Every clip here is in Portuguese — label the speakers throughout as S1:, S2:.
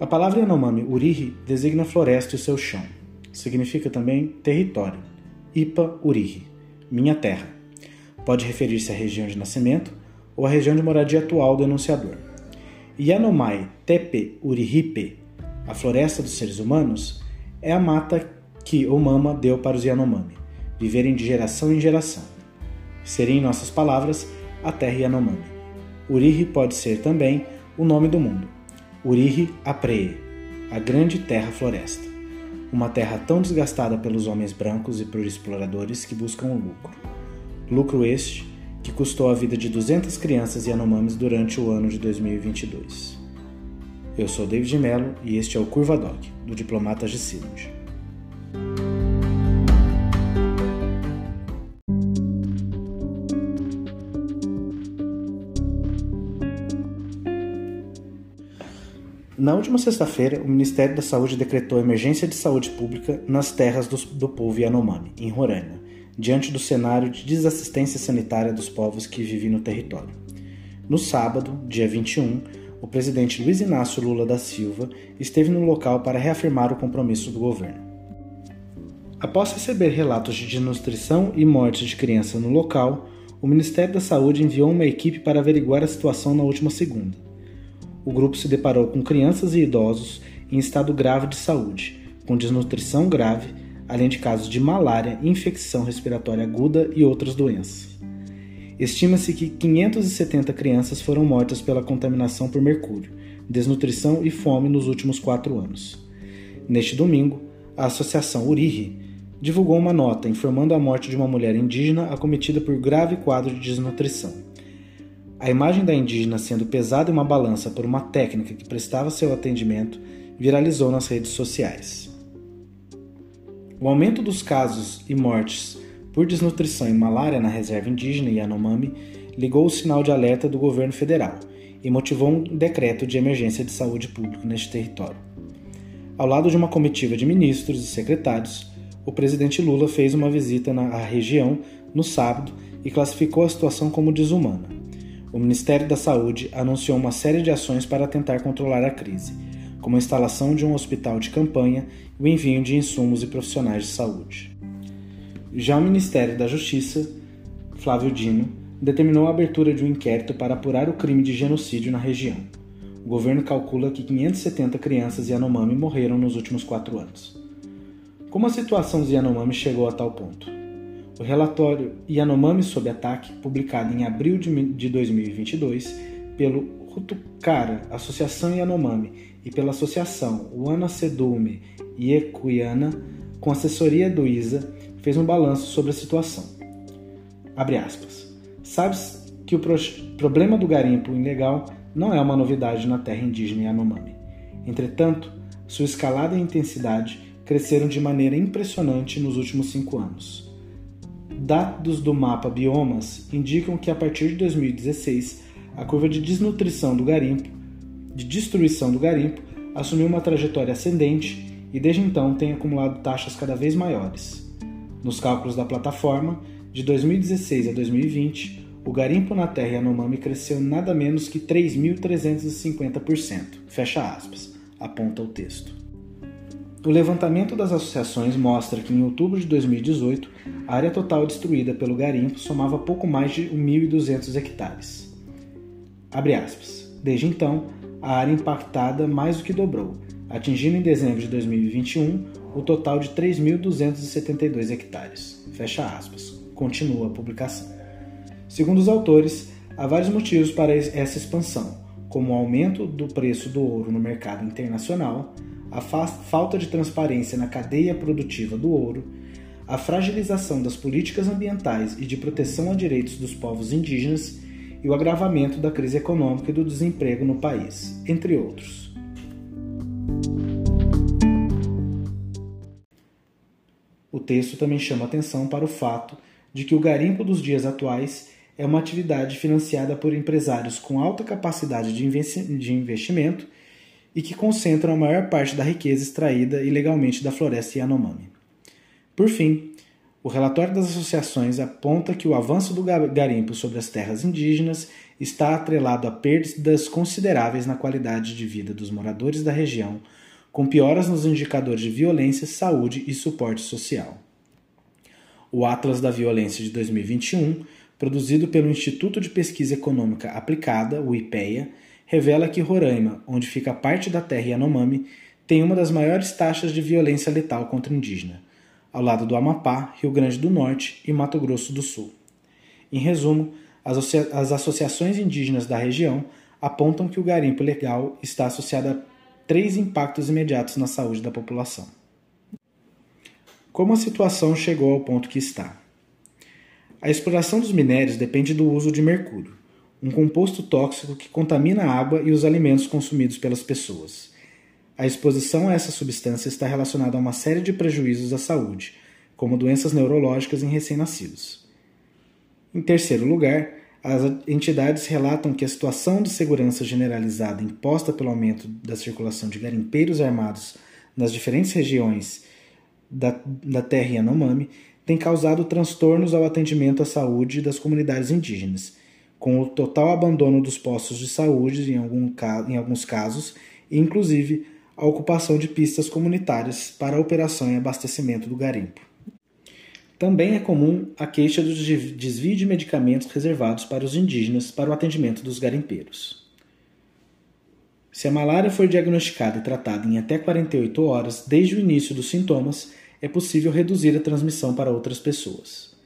S1: A palavra Yanomami Urihi designa floresta e seu chão. Significa também território. Ipa Urihi, minha terra. Pode referir-se à região de nascimento ou à região de moradia atual do enunciador. Yanomai Tepe Urihipe, a floresta dos seres humanos, é a mata que o Mama deu para os Yanomami, viverem de geração em geração. Seria, em nossas palavras, a terra Yanomami. Urihi pode ser também o nome do mundo Urihi Apree, a grande terra-floresta. Uma terra tão desgastada pelos homens brancos e por exploradores que buscam o lucro. Lucro este que custou a vida de 200 crianças Yanomamis durante o ano de 2022. Eu sou David Mello e este é o Curva Doc, do Diplomata Gessilund. Na última sexta-feira, o Ministério da Saúde decretou emergência de saúde pública nas terras do, do povo Yanomami, em Roraima, diante do cenário de desassistência sanitária dos povos que vivem no território. No sábado, dia 21, o presidente Luiz Inácio Lula da Silva esteve no local para reafirmar o compromisso do governo. Após receber relatos de desnutrição e morte de crianças no local, o Ministério da Saúde enviou uma equipe para averiguar a situação na última segunda o grupo se deparou com crianças e idosos em estado grave de saúde, com desnutrição grave, além de casos de malária, infecção respiratória aguda e outras doenças. Estima-se que 570 crianças foram mortas pela contaminação por mercúrio, desnutrição e fome nos últimos quatro anos. Neste domingo, a Associação Urihi divulgou uma nota informando a morte de uma mulher indígena acometida por grave quadro de desnutrição. A imagem da indígena sendo pesada em uma balança por uma técnica que prestava seu atendimento viralizou nas redes sociais. O aumento dos casos e mortes por desnutrição e malária na reserva indígena Yanomami ligou o sinal de alerta do governo federal e motivou um decreto de emergência de saúde pública neste território. Ao lado de uma comitiva de ministros e secretários, o presidente Lula fez uma visita na região no sábado e classificou a situação como desumana o Ministério da Saúde anunciou uma série de ações para tentar controlar a crise, como a instalação de um hospital de campanha e o envio de insumos e profissionais de saúde. Já o Ministério da Justiça, Flávio Dino, determinou a abertura de um inquérito para apurar o crime de genocídio na região. O governo calcula que 570 crianças Yanomami morreram nos últimos quatro anos. Como a situação dos Yanomami chegou a tal ponto? O relatório Yanomami sob ataque, publicado em abril de 2022 pelo Hutukara, Associação Yanomami, e pela Associação Wana Sedume Yekuyana, com assessoria do ISA, fez um balanço sobre a situação. Abre aspas. Sabes que o pro problema do garimpo ilegal não é uma novidade na terra indígena Yanomami. Entretanto, sua escalada e intensidade cresceram de maneira impressionante nos últimos cinco anos. Dados do mapa Biomas indicam que a partir de 2016, a curva de desnutrição do garimpo, de destruição do garimpo, assumiu uma trajetória ascendente e desde então tem acumulado taxas cada vez maiores. Nos cálculos da plataforma, de 2016 a 2020, o garimpo na terra Yanomami cresceu nada menos que 3.350%. Fecha aspas, aponta o texto. O levantamento das associações mostra que em outubro de 2018, a área total destruída pelo garimpo somava pouco mais de 1.200 hectares. Desde então, a área impactada mais do que dobrou, atingindo em dezembro de 2021 o total de 3.272 hectares. Fecha aspas. Continua a publicação. Segundo os autores, há vários motivos para essa expansão, como o aumento do preço do ouro no mercado internacional, a fa falta de transparência na cadeia produtiva do ouro, a fragilização das políticas ambientais e de proteção a direitos dos povos indígenas e o agravamento da crise econômica e do desemprego no país, entre outros. O texto também chama atenção para o fato de que o garimpo dos dias atuais é uma atividade financiada por empresários com alta capacidade de investimento e que concentram a maior parte da riqueza extraída ilegalmente da floresta Yanomami. Por fim, O relatório das associações aponta que o avanço do garimpo sobre as terras indígenas está atrelado a perdas consideráveis na qualidade de vida dos moradores da região, com pioras nos indicadores de violência, saúde e suporte social. O Atlas da Violência de 2021, produzido pelo Instituto de Pesquisa Econômica Aplicada, o IPEA, revela que Roraima, onde fica parte da terra Yanomami, tem uma das maiores taxas de violência letal contra indígena, ao lado do Amapá, Rio Grande do Norte e Mato Grosso do Sul. Em resumo, as associações indígenas da região apontam que o garimpo legal está associado a três impactos imediatos na saúde da população. Como a situação chegou ao ponto que está? A exploração dos minérios depende do uso de mercúrio, um composto tóxico que contamina a água e os alimentos consumidos pelas pessoas. A exposição a essa substância está relacionada a uma série de prejuízos à saúde, como doenças neurológicas em recém-nascidos. Em terceiro lugar, as entidades relatam que a situação de segurança generalizada imposta pelo aumento da circulação de garimpeiros armados nas diferentes regiões da, da terra Yanomami tem causado transtornos ao atendimento à saúde das comunidades indígenas, com o total abandono dos postos de saúde em, algum, em alguns casos, e inclusive a ocupação de pistas comunitárias para a operação e abastecimento do garimpo. Também é comum a queixa do desvio de medicamentos reservados para os indígenas para o atendimento dos garimpeiros. Se a malária for diagnosticada e tratada em até 48 horas desde o início dos sintomas, é possível reduzir a transmissão para outras pessoas.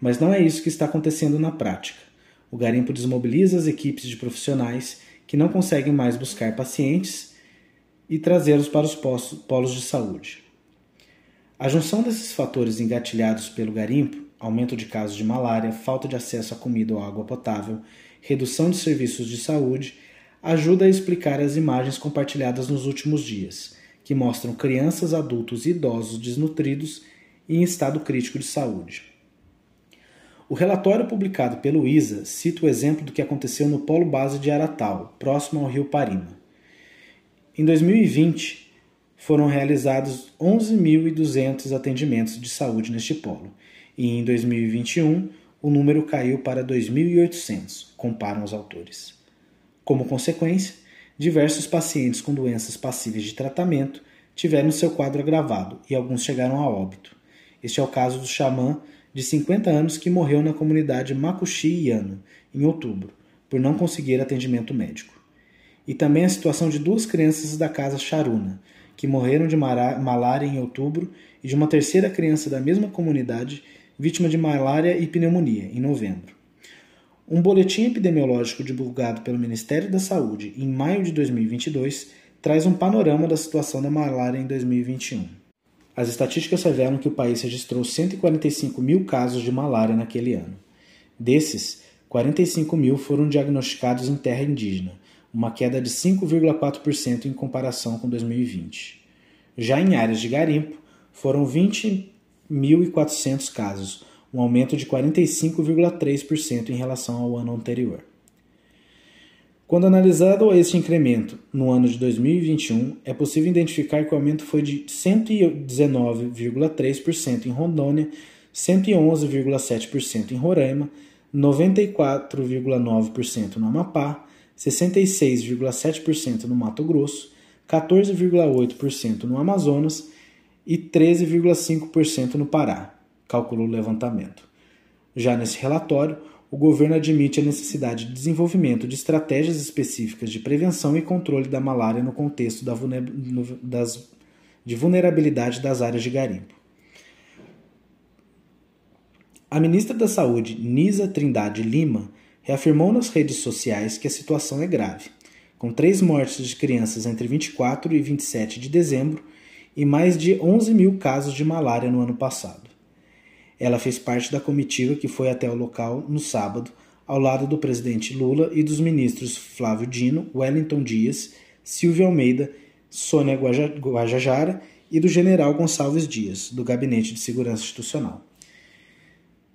S1: Mas não é isso que está acontecendo na prática. O garimpo desmobiliza as equipes de profissionais que não conseguem mais buscar pacientes e trazê-los para os polos de saúde. A junção desses fatores engatilhados pelo garimpo, aumento de casos de malária, falta de acesso a comida ou água potável, redução de serviços de saúde, ajuda a explicar as imagens compartilhadas nos últimos dias, que mostram crianças, adultos e idosos desnutridos e em estado crítico de saúde. O relatório publicado pelo ISA cita o exemplo do que aconteceu no polo base de Aratal, próximo ao rio Parima. Em 2020, foram realizados 11.200 atendimentos de saúde neste polo, e em 2021 o número caiu para 2.800, comparam os autores. Como consequência, diversos pacientes com doenças passíveis de tratamento tiveram seu quadro agravado e alguns chegaram a óbito. Este é o caso do xamã de 50 anos que morreu na comunidade Makushi Yano, em outubro, por não conseguir atendimento médico. E também a situação de duas crianças da casa Charuna, que morreram de malária em outubro, e de uma terceira criança da mesma comunidade, vítima de malária e pneumonia, em novembro. Um boletim epidemiológico divulgado pelo Ministério da Saúde em maio de 2022 traz um panorama da situação da malária em 2021. As estatísticas revelam que o país registrou 145 mil casos de malária naquele ano. Desses, 45 mil foram diagnosticados em terra indígena, uma queda de 5,4% em comparação com 2020. Já em áreas de garimpo, foram 20.400 casos, um aumento de 45,3% em relação ao ano anterior. Quando analisado este incremento no ano de 2021, é possível identificar que o aumento foi de 119,3% em Rondônia, 111,7% em Roraima, 94,9% no Amapá, 66,7% no Mato Grosso, 14,8% no Amazonas e 13,5% no Pará, calculou o levantamento. Já nesse relatório, o governo admite a necessidade de desenvolvimento de estratégias específicas de prevenção e controle da malária no contexto da das, de vulnerabilidade das áreas de garimpo. A ministra da Saúde, Nisa Trindade Lima, reafirmou nas redes sociais que a situação é grave, com três mortes de crianças entre 24 e 27 de dezembro e mais de 11 mil casos de malária no ano passado. Ela fez parte da comitiva que foi até o local no sábado, ao lado do presidente Lula e dos ministros Flávio Dino, Wellington Dias, Silvio Almeida, Sônia Guajajara e do general Gonçalves Dias, do Gabinete de Segurança Institucional.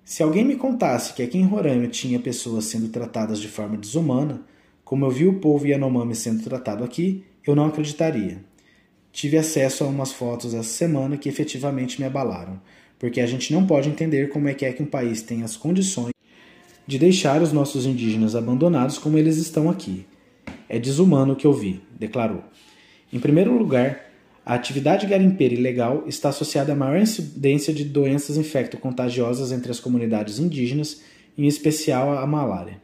S1: Se alguém me contasse que aqui em Roraima tinha pessoas sendo tratadas de forma desumana, como eu vi o povo Yanomami sendo tratado aqui, eu não acreditaria. Tive acesso a umas fotos essa semana que efetivamente me abalaram, porque a gente não pode entender como é que é que um país tem as condições de deixar os nossos indígenas abandonados como eles estão aqui. É desumano o que eu vi, declarou. Em primeiro lugar, a atividade garimpeira ilegal está associada à maior incidência de doenças infecto-contagiosas entre as comunidades indígenas, em especial a malária.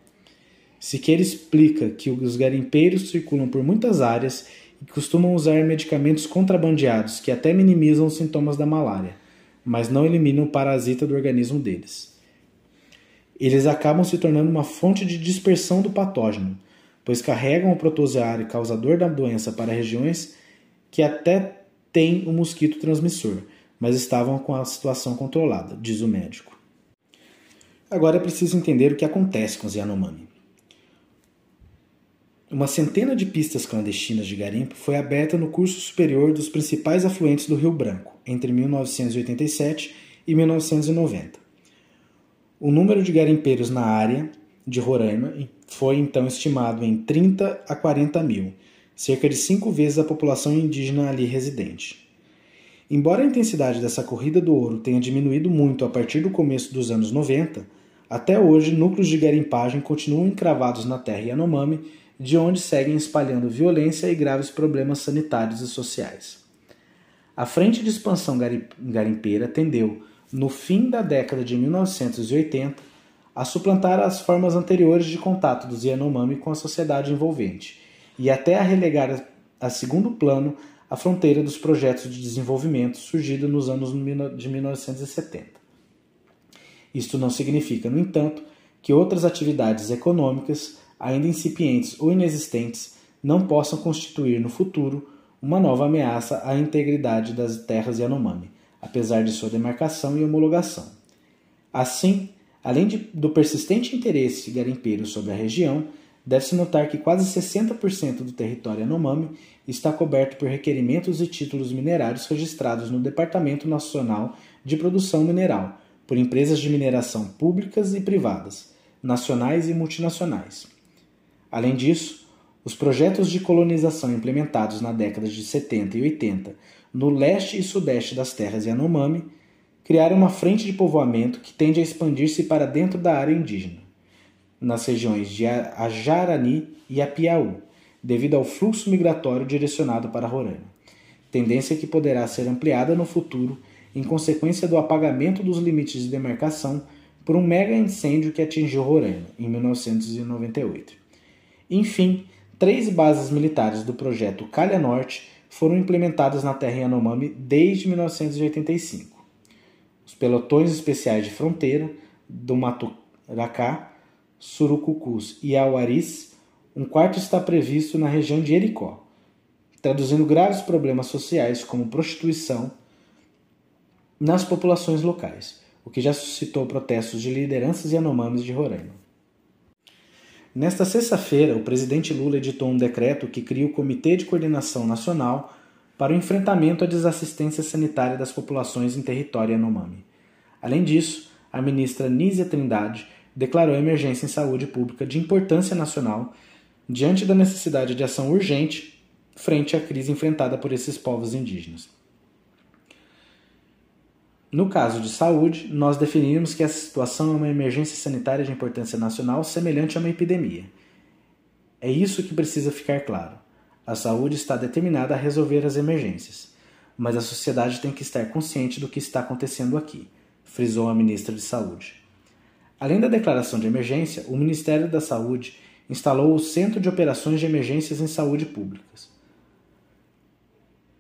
S1: Siqueira explica que os garimpeiros circulam por muitas áreas e costumam usar medicamentos contrabandeados que até minimizam os sintomas da malária, mas não eliminam o parasita do organismo deles. Eles acabam se tornando uma fonte de dispersão do patógeno, pois carregam o protozoário causador da doença para regiões que até têm o um mosquito transmissor, mas estavam com a situação controlada, diz o médico. Agora é preciso entender o que acontece com os Yanomami. Uma centena de pistas clandestinas de garimpo foi aberta no curso superior dos principais afluentes do Rio Branco entre 1987 e 1990. O número de garimpeiros na área de Roraima foi então estimado em 30 a 40 mil, cerca de cinco vezes a população indígena ali residente. Embora a intensidade dessa corrida do ouro tenha diminuído muito a partir do começo dos anos 90, até hoje núcleos de garimpagem continuam encravados na terra Yanomami de onde seguem espalhando violência e graves problemas sanitários e sociais. A frente de expansão garimpeira tendeu, no fim da década de 1980, a suplantar as formas anteriores de contato dos Yanomami com a sociedade envolvente e até a relegar a segundo plano a fronteira dos projetos de desenvolvimento surgido nos anos de 1970. Isto não significa, no entanto, que outras atividades econômicas ainda incipientes ou inexistentes, não possam constituir no futuro uma nova ameaça à integridade das terras Yanomami, apesar de sua demarcação e homologação. Assim, além de, do persistente interesse garimpeiro sobre a região, deve-se notar que quase 60% do território Yanomami está coberto por requerimentos e títulos minerários registrados no Departamento Nacional de Produção Mineral, por empresas de mineração públicas e privadas, nacionais e multinacionais. Além disso, os projetos de colonização implementados na década de 70 e 80 no leste e sudeste das terras Yanomami criaram uma frente de povoamento que tende a expandir-se para dentro da área indígena, nas regiões de Ajarani e Apiaú, devido ao fluxo migratório direcionado para Roraima, tendência que poderá ser ampliada no futuro em consequência do apagamento dos limites de demarcação por um mega incêndio que atingiu Roraima em 1998. Enfim, três bases militares do projeto Calha Norte foram implementadas na terra Yanomami desde 1985. Os pelotões especiais de fronteira do Maturacá, Surucucus e Auaris, um quarto está previsto na região de Ericó, traduzindo graves problemas sociais como prostituição nas populações locais, o que já suscitou protestos de lideranças Yanomamis de Roraima. Nesta sexta-feira, o presidente Lula editou um decreto que cria o Comitê de Coordenação Nacional para o enfrentamento à desassistência sanitária das populações em território Yanomami. Além disso, a ministra Nízia Trindade declarou emergência em saúde pública de importância nacional diante da necessidade de ação urgente frente à crise enfrentada por esses povos indígenas. No caso de saúde, nós definimos que essa situação é uma emergência sanitária de importância nacional semelhante a uma epidemia. É isso que precisa ficar claro. A saúde está determinada a resolver as emergências, mas a sociedade tem que estar consciente do que está acontecendo aqui, frisou a ministra de Saúde. Além da declaração de emergência, o Ministério da Saúde instalou o Centro de Operações de Emergências em Saúde Públicas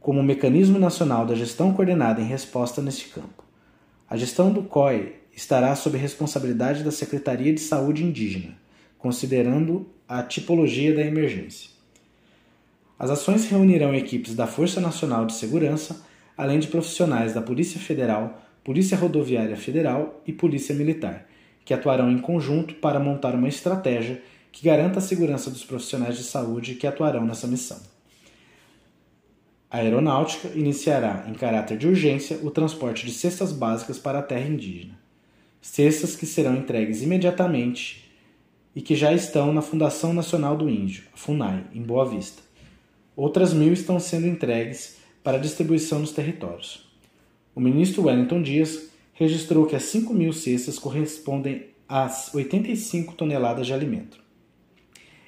S1: como mecanismo nacional da gestão coordenada em resposta neste campo. A gestão do COI estará sob responsabilidade da Secretaria de Saúde Indígena, considerando a tipologia da emergência. As ações reunirão equipes da Força Nacional de Segurança, além de profissionais da Polícia Federal, Polícia Rodoviária Federal e Polícia Militar, que atuarão em conjunto para montar uma estratégia que garanta a segurança dos profissionais de saúde que atuarão nessa missão. A aeronáutica iniciará, em caráter de urgência, o transporte de cestas básicas para a terra indígena. Cestas que serão entregues imediatamente e que já estão na Fundação Nacional do Índio, a FUNAI, em Boa Vista. Outras mil estão sendo entregues para distribuição nos territórios. O ministro Wellington Dias registrou que as 5 mil cestas correspondem a 85 toneladas de alimento.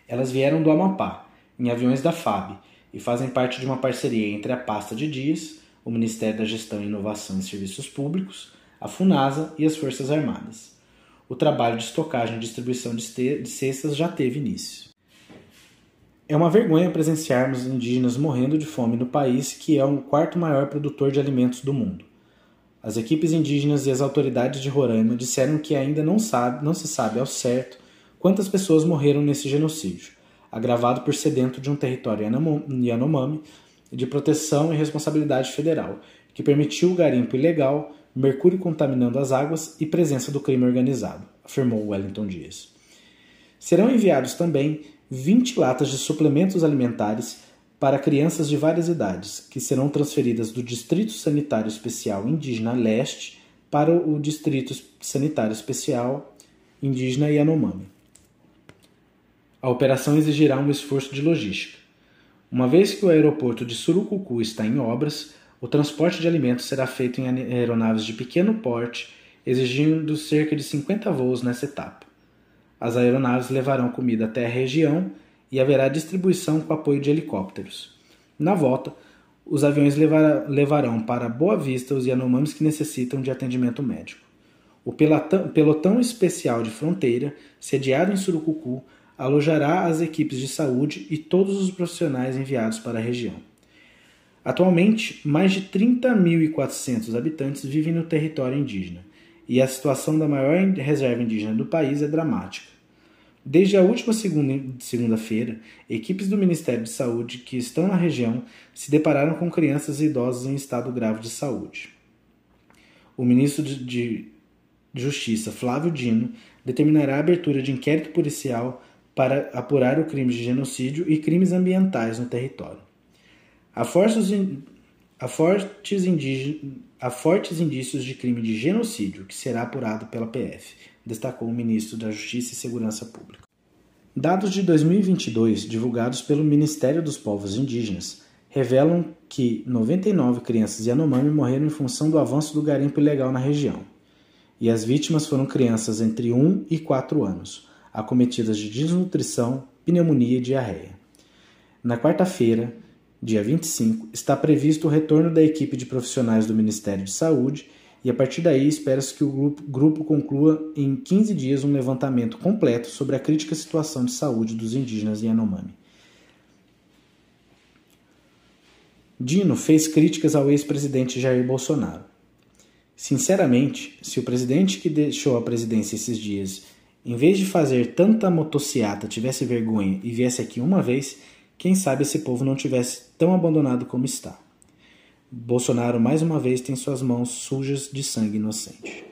S1: Elas vieram do Amapá, em aviões da FAB, e fazem parte de uma parceria entre a Pasta de Dias, o Ministério da Gestão, Inovação e Serviços Públicos, a FUNASA e as Forças Armadas. O trabalho de estocagem e distribuição de cestas já teve início. É uma vergonha presenciarmos indígenas morrendo de fome no país que é o quarto maior produtor de alimentos do mundo. As equipes indígenas e as autoridades de Roraima disseram que ainda não, sabe, não se sabe ao certo quantas pessoas morreram nesse genocídio, agravado por ser dentro de um território Yanomami de proteção e responsabilidade federal, que permitiu o garimpo ilegal, mercúrio contaminando as águas e presença do crime organizado, afirmou Wellington Dias. Serão enviados também 20 latas de suplementos alimentares para crianças de várias idades, que serão transferidas do Distrito Sanitário Especial Indígena Leste para o Distrito Sanitário Especial Indígena Yanomami. A operação exigirá um esforço de logística. Uma vez que o aeroporto de Surucucu está em obras, o transporte de alimentos será feito em aeronaves de pequeno porte, exigindo cerca de 50 voos nessa etapa. As aeronaves levarão comida até a região e haverá distribuição com apoio de helicópteros. Na volta, os aviões levarão para Boa Vista os Yanomamis que necessitam de atendimento médico. O pelotão, especial de fronteira, sediado em Surucucu, alojará as equipes de saúde e todos os profissionais enviados para a região. Atualmente, mais de 30.400 habitantes vivem no território indígena, e a situação da maior reserva indígena do país é dramática. Desde a última segunda-feira, equipes do Ministério de Saúde que estão na região se depararam com crianças e idosos em estado grave de saúde. O ministro de Justiça, Flávio Dino, determinará a abertura de inquérito policial para apurar o crime de genocídio e crimes ambientais no território. Há fortes, fortes, fortes indícios de crime de genocídio que será apurado pela PF, destacou o ministro da Justiça e Segurança Pública. Dados de 2022 divulgados pelo Ministério dos Povos Indígenas revelam que 99 crianças Yanomami morreram em função do avanço do garimpo ilegal na região, e as vítimas foram crianças entre 1 e 4 anos, acometidas de desnutrição, pneumonia e diarreia. Na quarta-feira, dia 25, está previsto o retorno da equipe de profissionais do Ministério de Saúde e a partir daí espera-se que o grupo, conclua em 15 dias um levantamento completo sobre a crítica situação de saúde dos indígenas em Yanomami. Dino fez críticas ao ex-presidente Jair Bolsonaro. Sinceramente, se o presidente que deixou a presidência esses dias em vez de fazer tanta motociata, tivesse vergonha e viesse aqui uma vez, quem sabe esse povo não tivesse tão abandonado como está. Bolsonaro mais uma vez tem suas mãos sujas de sangue inocente.